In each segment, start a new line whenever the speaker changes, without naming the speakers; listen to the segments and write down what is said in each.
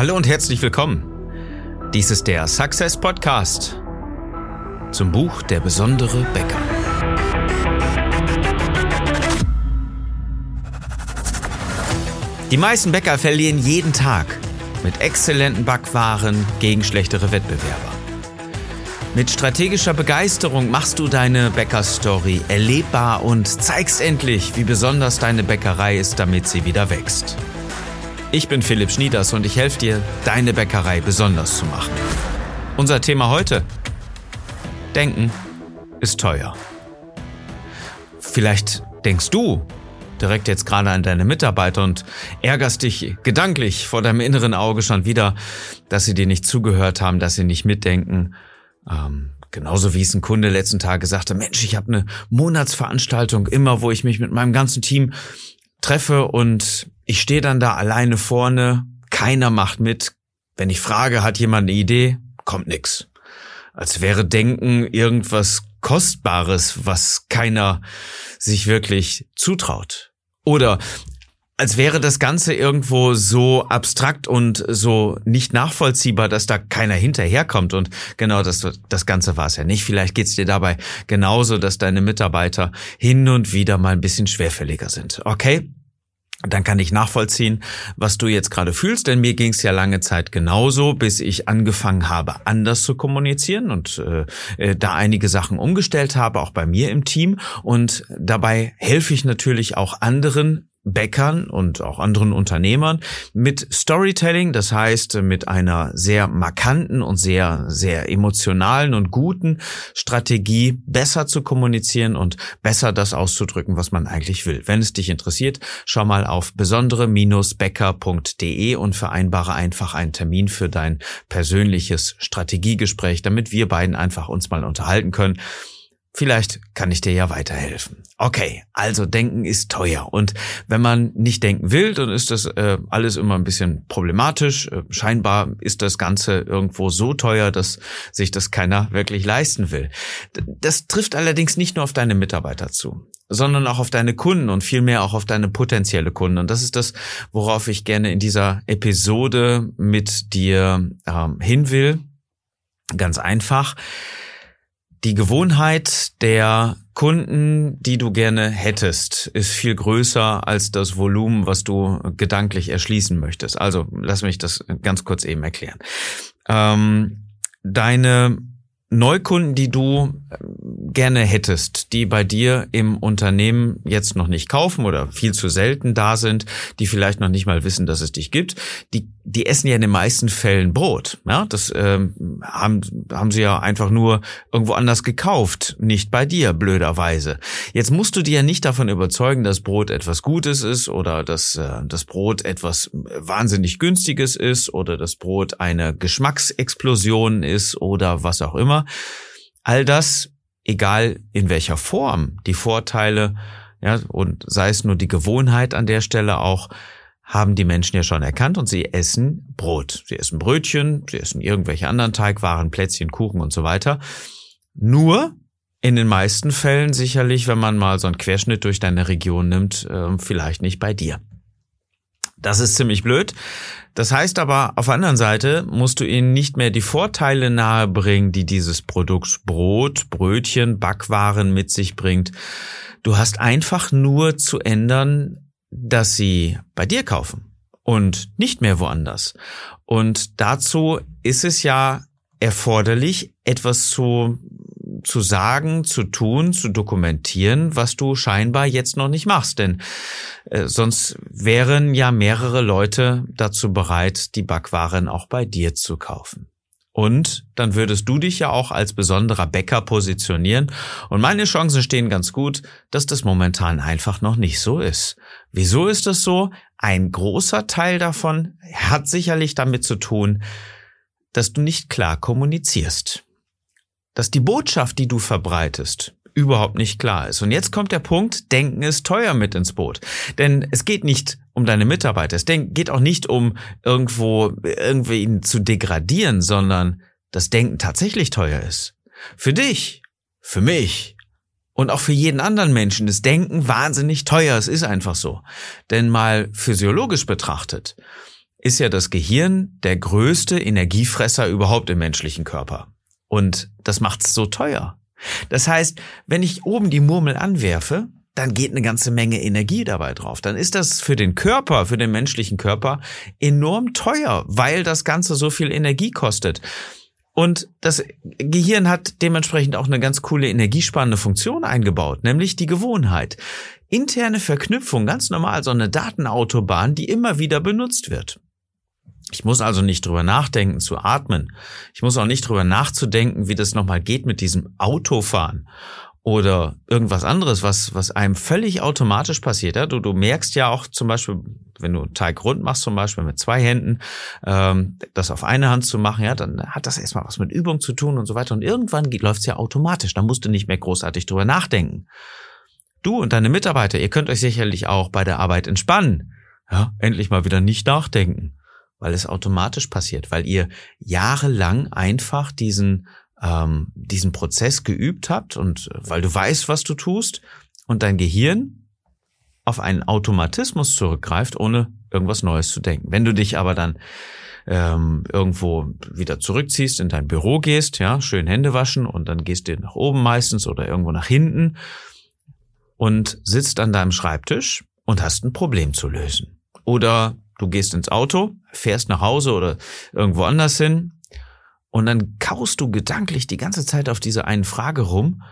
Hallo und herzlich willkommen. Dies ist der Success Podcast zum Buch Der besondere Bäcker. Die meisten Bäcker verlieren jeden Tag mit exzellenten Backwaren gegen schlechtere Wettbewerber. Mit strategischer Begeisterung machst du deine Bäckerstory erlebbar und zeigst endlich, wie besonders deine Bäckerei ist, damit sie wieder wächst. Ich bin Philipp Schnieders und ich helfe dir, deine Bäckerei besonders zu machen. Unser Thema heute? Denken ist teuer. Vielleicht denkst du direkt jetzt gerade an deine Mitarbeiter und ärgerst dich gedanklich vor deinem inneren Auge schon wieder, dass sie dir nicht zugehört haben, dass sie nicht mitdenken ähm, genauso wie es ein Kunde letzten Tag gesagt hat, Mensch, ich habe eine Monatsveranstaltung immer, wo ich mich mit meinem ganzen Team treffe und ich stehe dann da alleine vorne, keiner macht mit. Wenn ich frage, hat jemand eine Idee, kommt nix. Als wäre Denken irgendwas Kostbares, was keiner sich wirklich zutraut. Oder als wäre das Ganze irgendwo so abstrakt und so nicht nachvollziehbar, dass da keiner hinterherkommt. Und genau das, das Ganze war es ja nicht. Vielleicht geht es dir dabei genauso, dass deine Mitarbeiter hin und wieder mal ein bisschen schwerfälliger sind. Okay? Dann kann ich nachvollziehen, was du jetzt gerade fühlst, denn mir ging es ja lange Zeit genauso, bis ich angefangen habe, anders zu kommunizieren und äh, äh, da einige Sachen umgestellt habe, auch bei mir im Team. Und dabei helfe ich natürlich auch anderen Bäckern und auch anderen Unternehmern mit Storytelling, das heißt mit einer sehr markanten und sehr, sehr emotionalen und guten Strategie besser zu kommunizieren und besser das auszudrücken, was man eigentlich will. Wenn es dich interessiert, schau mal auf besondere-bäcker.de und vereinbare einfach einen Termin für dein persönliches Strategiegespräch, damit wir beiden einfach uns mal unterhalten können Vielleicht kann ich dir ja weiterhelfen. Okay, also denken ist teuer. Und wenn man nicht denken will, dann ist das äh, alles immer ein bisschen problematisch. Äh, scheinbar ist das Ganze irgendwo so teuer, dass sich das keiner wirklich leisten will. Das trifft allerdings nicht nur auf deine Mitarbeiter zu, sondern auch auf deine Kunden und vielmehr auch auf deine potenzielle Kunden. Und das ist das, worauf ich gerne in dieser Episode mit dir ähm, hin will. Ganz einfach die Gewohnheit der Kunden, die du gerne hättest, ist viel größer als das Volumen, was du gedanklich erschließen möchtest. Also lass mich das ganz kurz eben erklären. Ähm, deine Neukunden, die du gerne hättest, die bei dir im Unternehmen jetzt noch nicht kaufen oder viel zu selten da sind, die vielleicht noch nicht mal wissen, dass es dich gibt, die, die essen ja in den meisten Fällen Brot. Ja, das ähm, haben, haben sie ja einfach nur irgendwo anders gekauft, nicht bei dir, blöderweise. Jetzt musst du dir ja nicht davon überzeugen, dass Brot etwas Gutes ist oder dass äh, das Brot etwas wahnsinnig Günstiges ist oder das Brot eine Geschmacksexplosion ist oder was auch immer. All das, egal in welcher Form, die Vorteile, ja, und sei es nur die Gewohnheit an der Stelle auch, haben die Menschen ja schon erkannt und sie essen Brot. Sie essen Brötchen, sie essen irgendwelche anderen Teigwaren, Plätzchen, Kuchen und so weiter. Nur in den meisten Fällen sicherlich, wenn man mal so einen Querschnitt durch deine Region nimmt, ähm, vielleicht nicht bei dir. Das ist ziemlich blöd. Das heißt aber, auf der anderen Seite musst du ihnen nicht mehr die Vorteile nahebringen, die dieses Produkt Brot, Brötchen, Backwaren mit sich bringt. Du hast einfach nur zu ändern, dass sie bei dir kaufen und nicht mehr woanders. Und dazu ist es ja erforderlich, etwas zu zu sagen, zu tun, zu dokumentieren, was du scheinbar jetzt noch nicht machst. Denn äh, sonst wären ja mehrere Leute dazu bereit, die Backwaren auch bei dir zu kaufen. Und dann würdest du dich ja auch als besonderer Bäcker positionieren. Und meine Chancen stehen ganz gut, dass das momentan einfach noch nicht so ist. Wieso ist das so? Ein großer Teil davon hat sicherlich damit zu tun, dass du nicht klar kommunizierst dass die Botschaft, die du verbreitest, überhaupt nicht klar ist. Und jetzt kommt der Punkt, Denken ist teuer mit ins Boot. Denn es geht nicht um deine Mitarbeiter, es geht auch nicht um irgendwo irgendwie ihn zu degradieren, sondern das Denken tatsächlich teuer ist. Für dich, für mich und auch für jeden anderen Menschen ist Denken wahnsinnig teuer. Es ist einfach so. Denn mal physiologisch betrachtet, ist ja das Gehirn der größte Energiefresser überhaupt im menschlichen Körper. Und das macht's so teuer. Das heißt, wenn ich oben die Murmel anwerfe, dann geht eine ganze Menge Energie dabei drauf. Dann ist das für den Körper, für den menschlichen Körper enorm teuer, weil das Ganze so viel Energie kostet. Und das Gehirn hat dementsprechend auch eine ganz coole energiespannende Funktion eingebaut, nämlich die Gewohnheit. Interne Verknüpfung, ganz normal, so eine Datenautobahn, die immer wieder benutzt wird. Ich muss also nicht drüber nachdenken zu atmen. Ich muss auch nicht drüber nachzudenken, wie das nochmal geht mit diesem Autofahren oder irgendwas anderes, was, was einem völlig automatisch passiert. Ja? Du, du merkst ja auch zum Beispiel, wenn du Teig rund machst, zum Beispiel mit zwei Händen, ähm, das auf eine Hand zu machen, ja, dann hat das erstmal was mit Übung zu tun und so weiter. Und irgendwann läuft es ja automatisch. Da musst du nicht mehr großartig drüber nachdenken. Du und deine Mitarbeiter, ihr könnt euch sicherlich auch bei der Arbeit entspannen. Ja, endlich mal wieder nicht nachdenken, weil es automatisch passiert, weil ihr jahrelang einfach diesen ähm, diesen Prozess geübt habt und weil du weißt, was du tust und dein Gehirn auf einen Automatismus zurückgreift, ohne irgendwas Neues zu denken. Wenn du dich aber dann ähm, irgendwo wieder zurückziehst, in dein Büro gehst, ja, schön Hände waschen und dann gehst du nach oben meistens oder irgendwo nach hinten und sitzt an deinem Schreibtisch und hast ein Problem zu lösen. Oder du gehst ins Auto, fährst nach Hause oder irgendwo anders hin und dann kaust du gedanklich die ganze Zeit auf diese einen Frage rum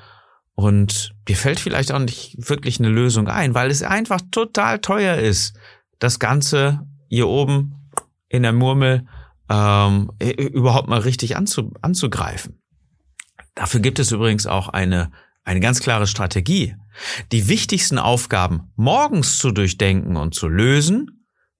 und dir fällt vielleicht auch nicht wirklich eine Lösung ein, weil es einfach total teuer ist, das Ganze hier oben in der Murmel ähm, überhaupt mal richtig anzu, anzugreifen. Dafür gibt es übrigens auch eine, eine ganz klare Strategie. Die wichtigsten Aufgaben morgens zu durchdenken und zu lösen,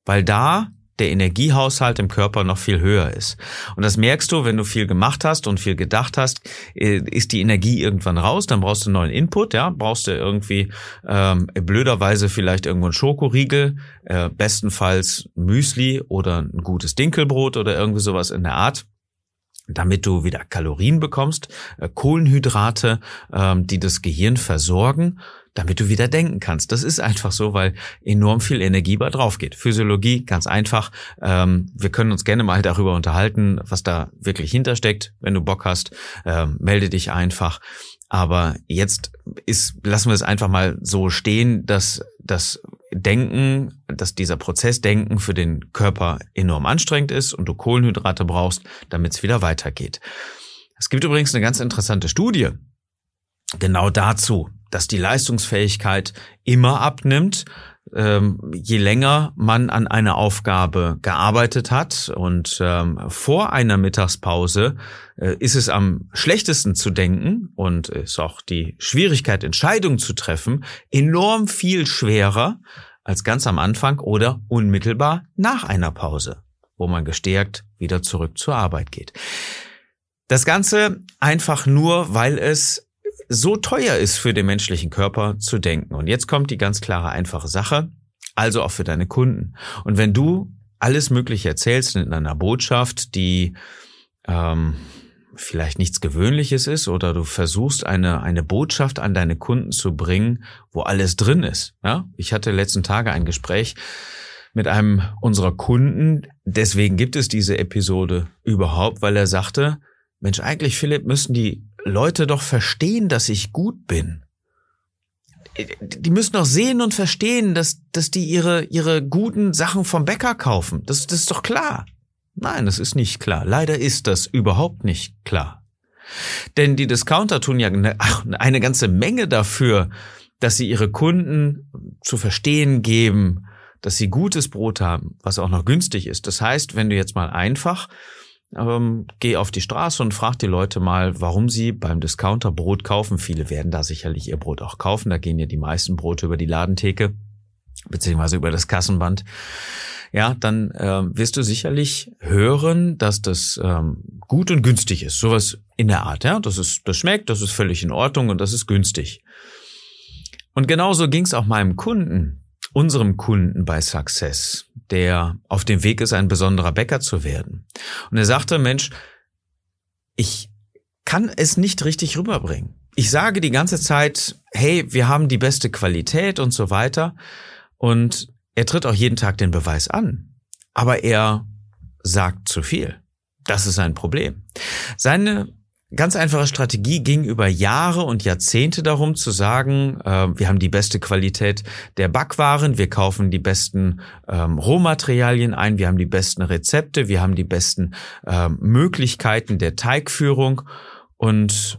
weil da der Energiehaushalt im Körper noch viel höher ist. Und das merkst du, wenn du viel gemacht hast und viel gedacht hast, äh, ist die Energie irgendwann raus, dann brauchst du neuen Input, ja, brauchst du irgendwie ähm, blöderweise vielleicht irgendwo einen Schokoriegel, äh, bestenfalls Müsli oder ein gutes Dinkelbrot oder irgendwie sowas in der Art damit du wieder Kalorien bekommst, äh, Kohlenhydrate, ähm, die das Gehirn versorgen damit du wieder denken kannst. Das ist einfach so, weil enorm viel Energie bei drauf geht. Physiologie, ganz einfach. Ähm, wir können uns gerne mal darüber unterhalten, was da wirklich hintersteckt. Wenn du Bock hast, ähm, melde dich einfach. Aber jetzt ist, lassen wir es einfach mal so stehen, dass das Denken, dass dieser Prozess Denken für den Körper enorm anstrengend ist und du Kohlenhydrate brauchst, damit es wieder weitergeht. Es gibt übrigens eine ganz interessante Studie genau dazu dass die Leistungsfähigkeit immer abnimmt, ähm, je länger man an einer Aufgabe gearbeitet hat. Und ähm, vor einer Mittagspause äh, ist es am schlechtesten zu denken und ist auch die Schwierigkeit, Entscheidungen zu treffen, enorm viel schwerer als ganz am Anfang oder unmittelbar nach einer Pause, wo man gestärkt wieder zurück zur Arbeit geht. Das Ganze einfach nur, weil es so teuer ist für den menschlichen Körper zu denken. Und jetzt kommt die ganz klare, einfache Sache, also auch für deine Kunden. Und wenn du alles Mögliche erzählst in einer Botschaft, die ähm, vielleicht nichts Gewöhnliches ist oder du versuchst eine, eine Botschaft an deine Kunden zu bringen, wo alles drin ist. Ja? Ich hatte letzten Tage ein Gespräch mit einem unserer Kunden. Deswegen gibt es diese Episode überhaupt, weil er sagte, Mensch, eigentlich Philipp müssen die Leute doch verstehen, dass ich gut bin. Die müssen doch sehen und verstehen, dass, dass die ihre, ihre guten Sachen vom Bäcker kaufen. Das, das ist doch klar. Nein, das ist nicht klar. Leider ist das überhaupt nicht klar. Denn die Discounter tun ja eine, ach, eine ganze Menge dafür, dass sie ihre Kunden zu verstehen geben, dass sie gutes Brot haben, was auch noch günstig ist. Das heißt, wenn du jetzt mal einfach ähm, geh auf die Straße und frag die Leute mal, warum sie beim Discounter Brot kaufen. Viele werden da sicherlich ihr Brot auch kaufen. Da gehen ja die meisten Brote über die Ladentheke beziehungsweise über das Kassenband. Ja, dann äh, wirst du sicherlich hören, dass das ähm, gut und günstig ist. Sowas in der Art. Ja, das ist, das schmeckt, das ist völlig in Ordnung und das ist günstig. Und genauso ging es auch meinem Kunden, unserem Kunden bei Success der auf dem Weg ist, ein besonderer Bäcker zu werden. Und er sagte, Mensch, ich kann es nicht richtig rüberbringen. Ich sage die ganze Zeit, hey, wir haben die beste Qualität und so weiter. Und er tritt auch jeden Tag den Beweis an. aber er sagt zu viel. Das ist ein Problem. Seine ganz einfache Strategie ging über Jahre und Jahrzehnte darum zu sagen, äh, wir haben die beste Qualität der Backwaren, wir kaufen die besten ähm, Rohmaterialien ein, wir haben die besten Rezepte, wir haben die besten äh, Möglichkeiten der Teigführung und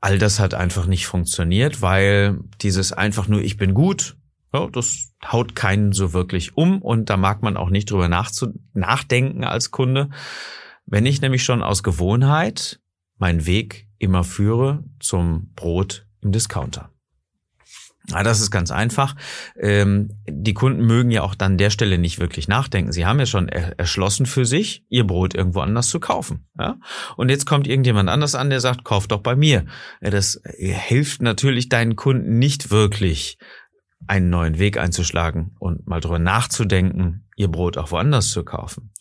all das hat einfach nicht funktioniert, weil dieses einfach nur ich bin gut, ja, das haut keinen so wirklich um und da mag man auch nicht drüber nachdenken als Kunde. Wenn ich nämlich schon aus Gewohnheit meinen Weg immer führe zum Brot im Discounter. Ja, das ist ganz einfach. Ähm, die Kunden mögen ja auch dann der Stelle nicht wirklich nachdenken. Sie haben ja schon erschlossen für sich, ihr Brot irgendwo anders zu kaufen. Ja? Und jetzt kommt irgendjemand anders an, der sagt, kauf doch bei mir. Ja, das hilft natürlich deinen Kunden nicht wirklich, einen neuen Weg einzuschlagen und mal drüber nachzudenken, ihr Brot auch woanders zu kaufen.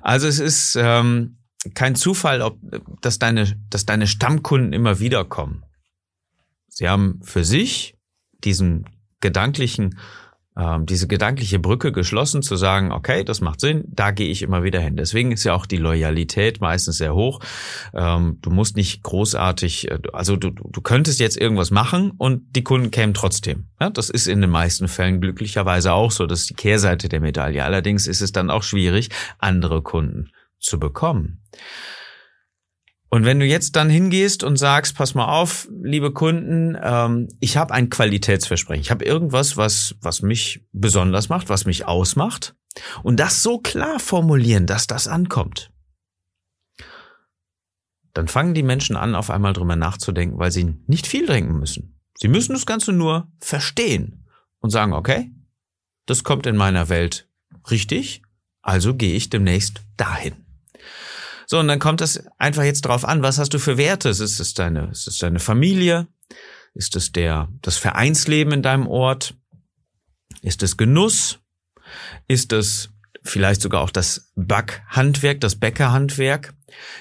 Also es ist ähm, kein Zufall, ob, dass deine, dass deine Stammkunden immer wieder kommen. Sie haben für sich diesen gedanklichen, ähm, diese gedankliche Brücke geschlossen, zu sagen, okay, das macht Sinn, da gehe ich immer wieder hin. Deswegen ist ja auch die Loyalität meistens sehr hoch. Ähm, du musst nicht großartig, äh, also du, du könntest jetzt irgendwas machen und die Kunden kämen trotzdem. Ja, das ist in den meisten Fällen glücklicherweise auch so. Das ist die Kehrseite der Medaille. Allerdings ist es dann auch schwierig, andere Kunden zu bekommen. Und wenn du jetzt dann hingehst und sagst, pass mal auf, liebe Kunden, ähm, ich habe ein Qualitätsversprechen, ich habe irgendwas, was, was mich besonders macht, was mich ausmacht, und das so klar formulieren, dass das ankommt, dann fangen die Menschen an, auf einmal drüber nachzudenken, weil sie nicht viel denken müssen. Sie müssen das Ganze nur verstehen und sagen, okay, das kommt in meiner Welt richtig, also gehe ich demnächst dahin. So, und dann kommt es einfach jetzt drauf an, was hast du für Werte? Ist es deine, ist es deine Familie? Ist es der, das Vereinsleben in deinem Ort? Ist es Genuss? Ist es vielleicht sogar auch das Backhandwerk, das Bäckerhandwerk?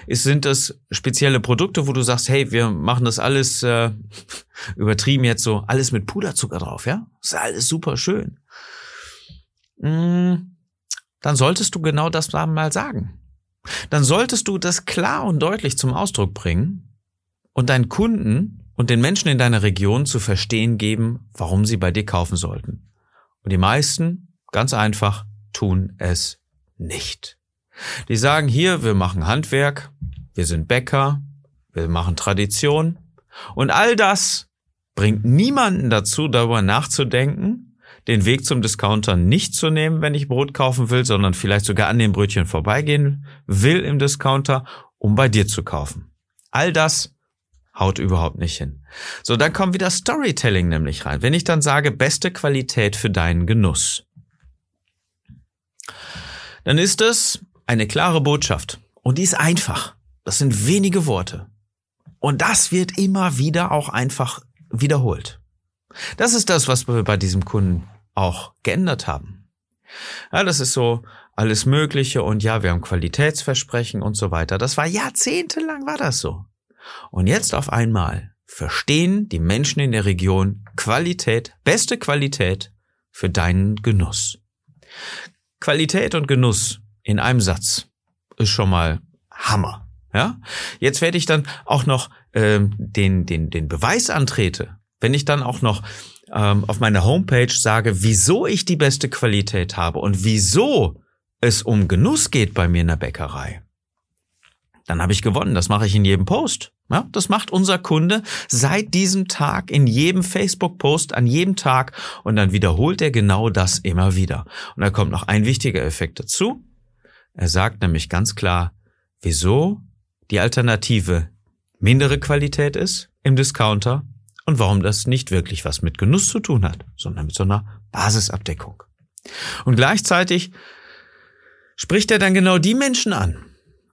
Ist, sind das spezielle Produkte, wo du sagst, hey, wir machen das alles äh, übertrieben jetzt so, alles mit Puderzucker drauf, ja? Ist alles super schön. Hm, dann solltest du genau das mal sagen dann solltest du das klar und deutlich zum Ausdruck bringen und deinen Kunden und den Menschen in deiner Region zu verstehen geben, warum sie bei dir kaufen sollten. Und die meisten, ganz einfach, tun es nicht. Die sagen hier, wir machen Handwerk, wir sind Bäcker, wir machen Tradition und all das bringt niemanden dazu, darüber nachzudenken, den Weg zum Discounter nicht zu nehmen, wenn ich Brot kaufen will, sondern vielleicht sogar an den Brötchen vorbeigehen will im Discounter, um bei dir zu kaufen. All das haut überhaupt nicht hin. So, dann kommt wieder Storytelling nämlich rein. Wenn ich dann sage, beste Qualität für deinen Genuss, dann ist es eine klare Botschaft. Und die ist einfach. Das sind wenige Worte. Und das wird immer wieder auch einfach wiederholt. Das ist das, was wir bei diesem Kunden auch geändert haben. Ja, das ist so alles Mögliche und ja, wir haben Qualitätsversprechen und so weiter. Das war jahrzehntelang war das so. Und jetzt auf einmal verstehen die Menschen in der Region Qualität, beste Qualität für deinen Genuss. Qualität und Genuss in einem Satz ist schon mal Hammer. Ja, jetzt werde ich dann auch noch ähm, den den den Beweis antrete, wenn ich dann auch noch ähm, auf meiner Homepage sage, wieso ich die beste Qualität habe und wieso es um Genuss geht bei mir in der Bäckerei, dann habe ich gewonnen. Das mache ich in jedem Post. Ja, das macht unser Kunde seit diesem Tag in jedem Facebook-Post an jedem Tag und dann wiederholt er genau das immer wieder. Und da kommt noch ein wichtiger Effekt dazu. Er sagt nämlich ganz klar, wieso die Alternative mindere Qualität ist im Discounter und warum das nicht wirklich was mit Genuss zu tun hat, sondern mit so einer Basisabdeckung. Und gleichzeitig spricht er dann genau die Menschen an,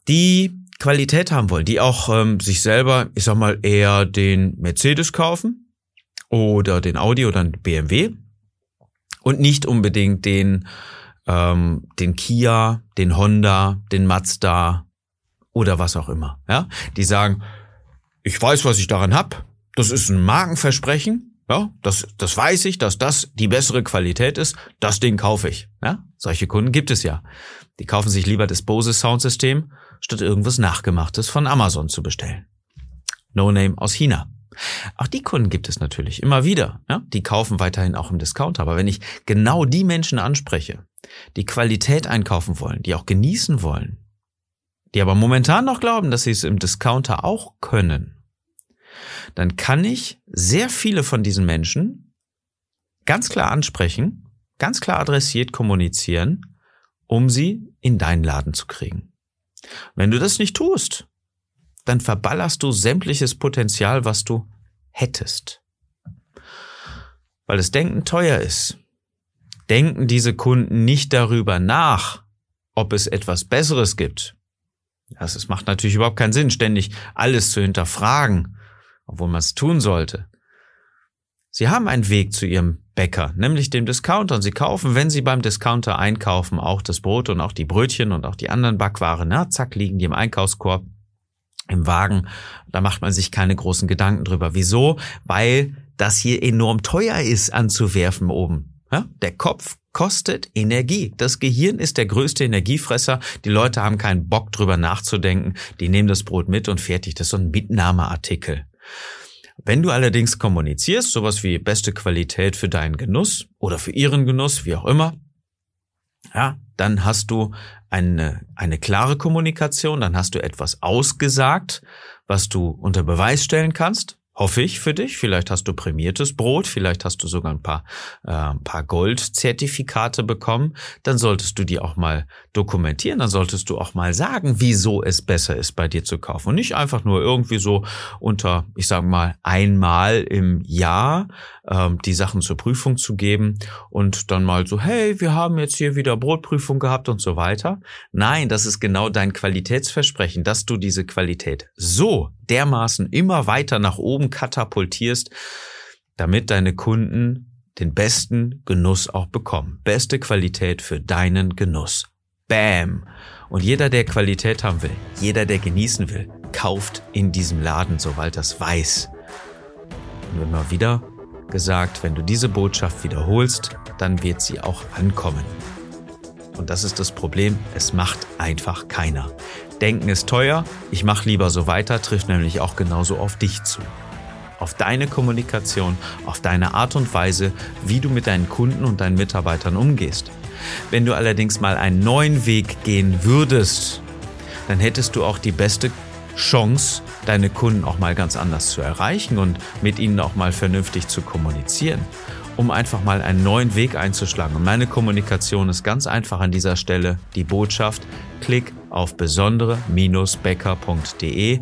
die Qualität haben wollen, die auch ähm, sich selber, ich sag mal, eher den Mercedes kaufen oder den Audi oder den BMW und nicht unbedingt den, ähm, den Kia, den Honda, den Mazda oder was auch immer. Ja, die sagen, ich weiß, was ich daran hab, das ist ein Markenversprechen. Ja, das, das weiß ich, dass das die bessere Qualität ist. Das Ding kaufe ich. Ja, solche Kunden gibt es ja. Die kaufen sich lieber das Bose Soundsystem, statt irgendwas Nachgemachtes von Amazon zu bestellen. No Name aus China. Auch die Kunden gibt es natürlich immer wieder. Ja? Die kaufen weiterhin auch im Discounter. Aber wenn ich genau die Menschen anspreche, die Qualität einkaufen wollen, die auch genießen wollen, die aber momentan noch glauben, dass sie es im Discounter auch können, dann kann ich sehr viele von diesen Menschen ganz klar ansprechen, ganz klar adressiert kommunizieren, um sie in deinen Laden zu kriegen. Wenn du das nicht tust, dann verballerst du sämtliches Potenzial, was du hättest. Weil das Denken teuer ist, denken diese Kunden nicht darüber nach, ob es etwas Besseres gibt. Das, macht natürlich überhaupt keinen Sinn, ständig alles zu hinterfragen, obwohl man es tun sollte. Sie haben einen Weg zu ihrem Bäcker, nämlich dem Discounter, und sie kaufen, wenn sie beim Discounter einkaufen, auch das Brot und auch die Brötchen und auch die anderen Backwaren. Na, zack, liegen die im Einkaufskorb im Wagen. Da macht man sich keine großen Gedanken drüber. Wieso? Weil das hier enorm teuer ist anzuwerfen oben. Der Kopf kostet Energie. Das Gehirn ist der größte Energiefresser. Die Leute haben keinen Bock drüber nachzudenken. Die nehmen das Brot mit und fertig. Das ist so ein Mitnahmeartikel. Wenn du allerdings kommunizierst, sowas wie beste Qualität für deinen Genuss oder für ihren Genuss, wie auch immer, ja, dann hast du eine, eine klare Kommunikation, dann hast du etwas ausgesagt, was du unter Beweis stellen kannst hoffe ich für dich. Vielleicht hast du prämiertes Brot, vielleicht hast du sogar ein paar, äh, ein paar Goldzertifikate bekommen. Dann solltest du die auch mal dokumentieren. Dann solltest du auch mal sagen, wieso es besser ist, bei dir zu kaufen. Und nicht einfach nur irgendwie so unter, ich sage mal, einmal im Jahr ähm, die Sachen zur Prüfung zu geben und dann mal so, hey, wir haben jetzt hier wieder Brotprüfung gehabt und so weiter. Nein, das ist genau dein Qualitätsversprechen, dass du diese Qualität so dermaßen immer weiter nach oben katapultierst, damit deine Kunden den besten Genuss auch bekommen. Beste Qualität für deinen Genuss. Bam! Und jeder, der Qualität haben will, jeder, der genießen will, kauft in diesem Laden, sobald das weiß. Und immer wieder gesagt, wenn du diese Botschaft wiederholst, dann wird sie auch ankommen. Und das ist das Problem, es macht einfach keiner. Denken ist teuer, ich mache lieber so weiter, trifft nämlich auch genauso auf dich zu. Auf deine Kommunikation, auf deine Art und Weise, wie du mit deinen Kunden und deinen Mitarbeitern umgehst. Wenn du allerdings mal einen neuen Weg gehen würdest, dann hättest du auch die beste Chance, deine Kunden auch mal ganz anders zu erreichen und mit ihnen auch mal vernünftig zu kommunizieren um einfach mal einen neuen Weg einzuschlagen. Und meine Kommunikation ist ganz einfach an dieser Stelle die Botschaft, klick auf besondere-becker.de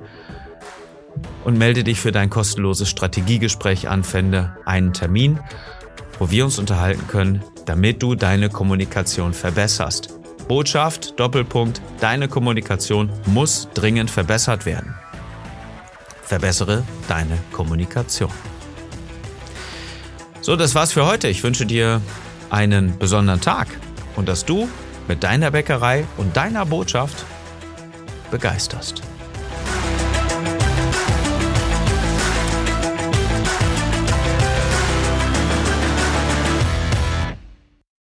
und melde dich für dein kostenloses Strategiegespräch an, fände einen Termin, wo wir uns unterhalten können, damit du deine Kommunikation verbesserst. Botschaft, Doppelpunkt, deine Kommunikation muss dringend verbessert werden. Verbessere deine Kommunikation. So, das war's für heute. Ich wünsche dir einen besonderen Tag und dass du mit deiner Bäckerei und deiner Botschaft begeisterst.